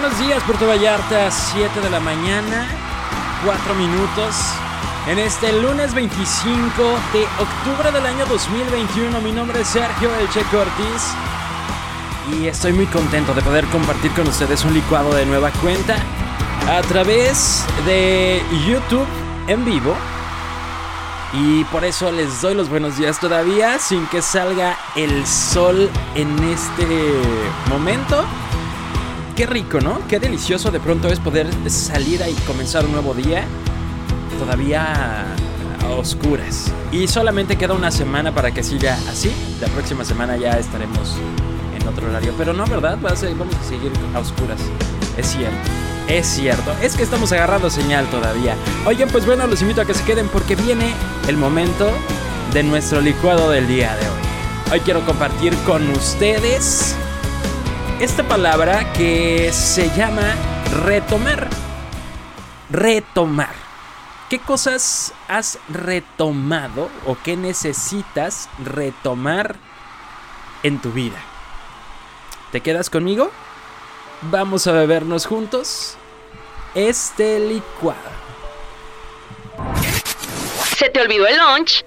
buenos días Puerto Vallarta, 7 de la mañana, 4 minutos. En este lunes 25 de octubre del año 2021, mi nombre es Sergio El Checo Ortiz y estoy muy contento de poder compartir con ustedes un licuado de nueva cuenta a través de YouTube en vivo. Y por eso les doy los buenos días todavía, sin que salga el sol en este momento qué rico, ¿no? Qué delicioso de pronto es poder salir y comenzar un nuevo día todavía a oscuras. Y solamente queda una semana para que siga así. La próxima semana ya estaremos en otro horario. Pero no, ¿verdad? vamos a seguir a oscuras. Es cierto. Es cierto, es que estamos agarrando señal todavía. Oigan, pues bueno, los invito a que se queden porque viene el momento de nuestro licuado del día de hoy. Hoy quiero compartir con ustedes esta palabra que se llama retomar. Retomar. ¿Qué cosas has retomado o qué necesitas retomar en tu vida? ¿Te quedas conmigo? Vamos a bebernos juntos este licuado. ¿Se te olvidó el lunch?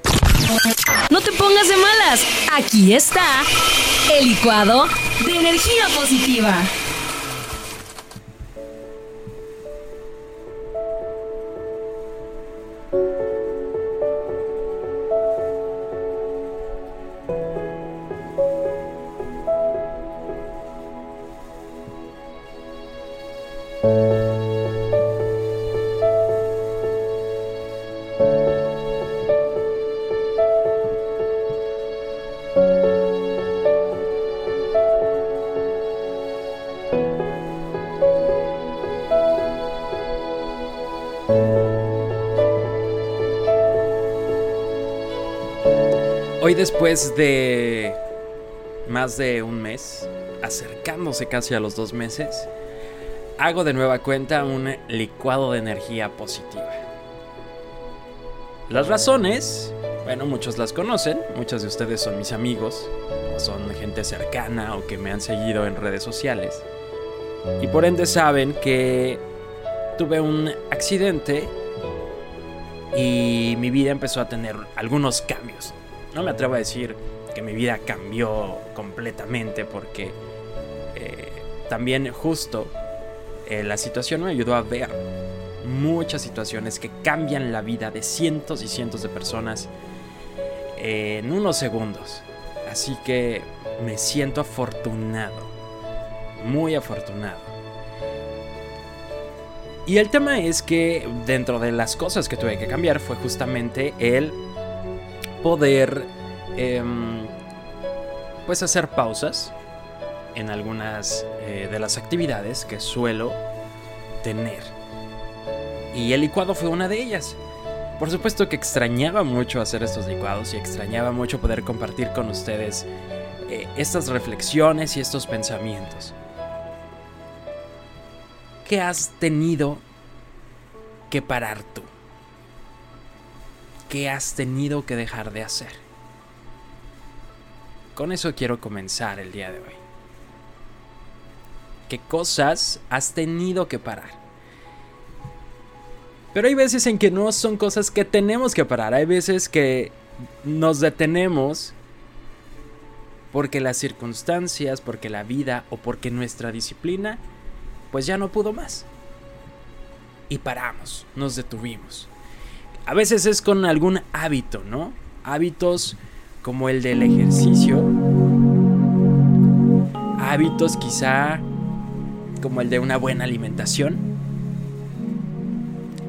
No te pongas de malas. Aquí está el licuado de energía positiva. Después de más de un mes, acercándose casi a los dos meses, hago de nueva cuenta un licuado de energía positiva. Las razones, bueno, muchos las conocen, muchos de ustedes son mis amigos, son gente cercana o que me han seguido en redes sociales. Y por ende saben que tuve un accidente y mi vida empezó a tener algunos cambios. No me atrevo a decir que mi vida cambió completamente porque eh, también justo eh, la situación me ayudó a ver muchas situaciones que cambian la vida de cientos y cientos de personas en unos segundos. Así que me siento afortunado, muy afortunado. Y el tema es que dentro de las cosas que tuve que cambiar fue justamente el poder em, pues hacer pausas en algunas eh, de las actividades que suelo tener. Y el licuado fue una de ellas. Por supuesto que extrañaba mucho hacer estos licuados y extrañaba mucho poder compartir con ustedes eh, estas reflexiones y estos pensamientos. ¿Qué has tenido que parar tú? ¿Qué has tenido que dejar de hacer? Con eso quiero comenzar el día de hoy. ¿Qué cosas has tenido que parar? Pero hay veces en que no son cosas que tenemos que parar. Hay veces que nos detenemos porque las circunstancias, porque la vida o porque nuestra disciplina, pues ya no pudo más. Y paramos, nos detuvimos. A veces es con algún hábito, ¿no? Hábitos como el del ejercicio. Hábitos quizá como el de una buena alimentación.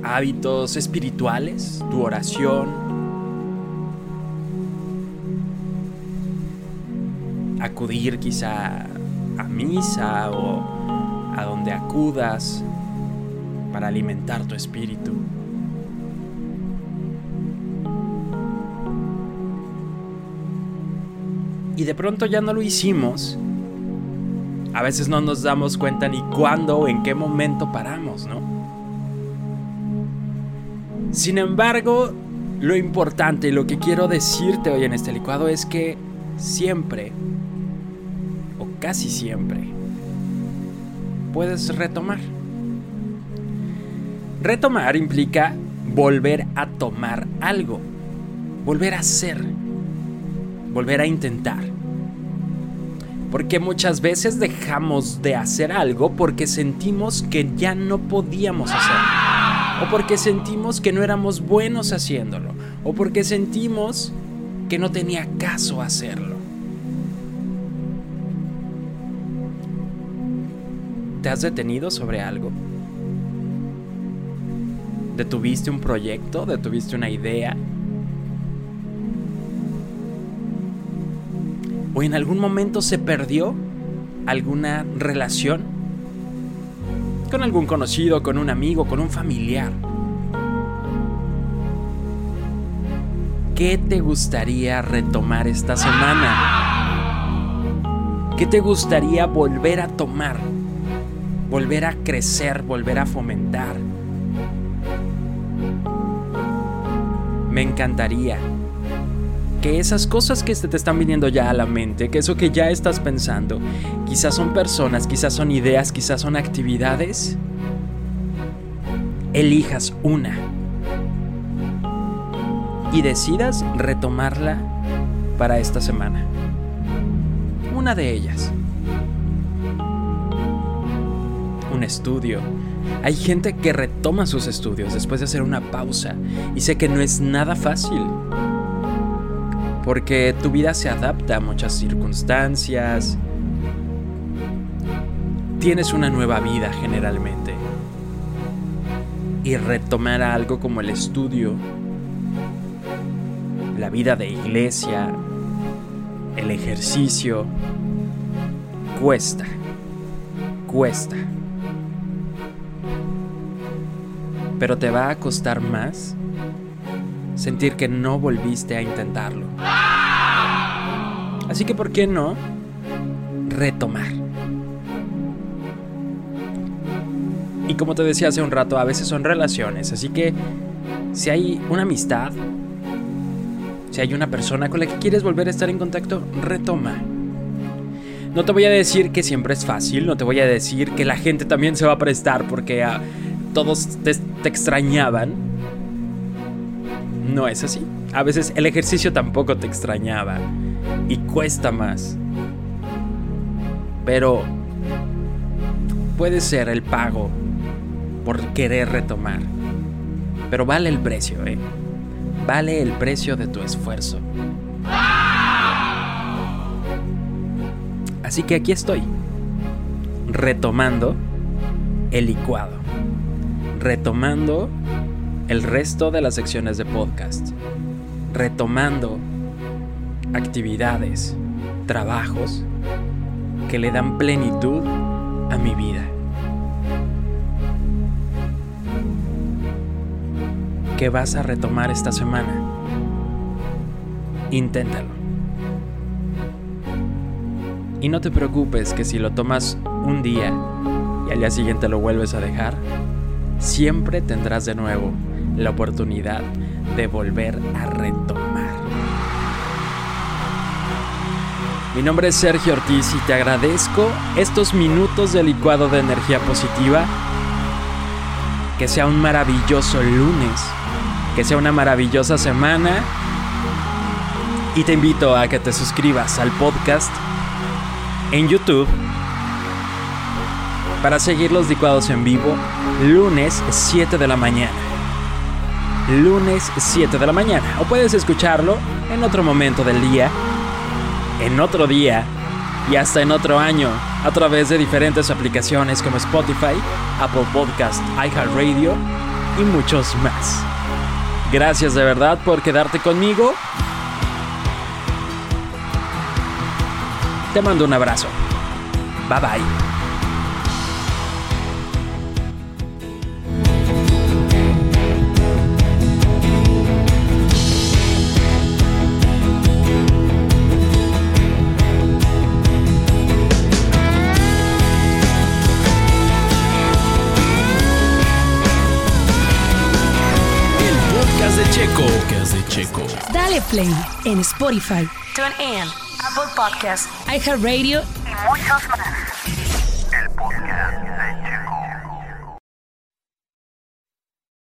Hábitos espirituales, tu oración. Acudir quizá a misa o a donde acudas para alimentar tu espíritu. Y de pronto ya no lo hicimos, a veces no nos damos cuenta ni cuándo o en qué momento paramos, ¿no? Sin embargo, lo importante y lo que quiero decirte hoy en este licuado es que siempre, o casi siempre, puedes retomar. Retomar implica volver a tomar algo, volver a hacer, volver a intentar. Porque muchas veces dejamos de hacer algo porque sentimos que ya no podíamos hacerlo. O porque sentimos que no éramos buenos haciéndolo. O porque sentimos que no tenía caso hacerlo. ¿Te has detenido sobre algo? ¿Detuviste un proyecto? ¿Detuviste una idea? ¿O en algún momento se perdió alguna relación? Con algún conocido, con un amigo, con un familiar. ¿Qué te gustaría retomar esta semana? ¿Qué te gustaría volver a tomar? Volver a crecer, volver a fomentar. Me encantaría que esas cosas que te están viniendo ya a la mente, que eso que ya estás pensando, quizás son personas, quizás son ideas, quizás son actividades, elijas una y decidas retomarla para esta semana. Una de ellas. Un estudio. Hay gente que retoma sus estudios después de hacer una pausa y sé que no es nada fácil porque tu vida se adapta a muchas circunstancias. Tienes una nueva vida generalmente. Y retomar algo como el estudio, la vida de iglesia, el ejercicio, cuesta, cuesta. Pero te va a costar más sentir que no volviste a intentarlo. Así que, ¿por qué no retomar? Y como te decía hace un rato, a veces son relaciones, así que si hay una amistad, si hay una persona con la que quieres volver a estar en contacto, retoma. No te voy a decir que siempre es fácil, no te voy a decir que la gente también se va a prestar porque a todos te, te extrañaban. No es así. A veces el ejercicio tampoco te extrañaba y cuesta más. Pero puede ser el pago por querer retomar. Pero vale el precio, ¿eh? Vale el precio de tu esfuerzo. Así que aquí estoy, retomando el licuado, retomando el resto de las secciones de podcast, retomando actividades, trabajos que le dan plenitud a mi vida. ¿Qué vas a retomar esta semana? Inténtalo. Y no te preocupes que si lo tomas un día y al día siguiente lo vuelves a dejar, siempre tendrás de nuevo la oportunidad de volver a retomar. Mi nombre es Sergio Ortiz y te agradezco estos minutos de licuado de energía positiva. Que sea un maravilloso lunes, que sea una maravillosa semana. Y te invito a que te suscribas al podcast en YouTube para seguir los licuados en vivo lunes 7 de la mañana. Lunes 7 de la mañana. O puedes escucharlo en otro momento del día en otro día y hasta en otro año a través de diferentes aplicaciones como Spotify, Apple Podcast, iHeartRadio y muchos más. Gracias de verdad por quedarte conmigo. Te mando un abrazo. Bye bye. Dale play en Spotify, TuneIn, Apple Podcasts, iHeartRadio y muchos más.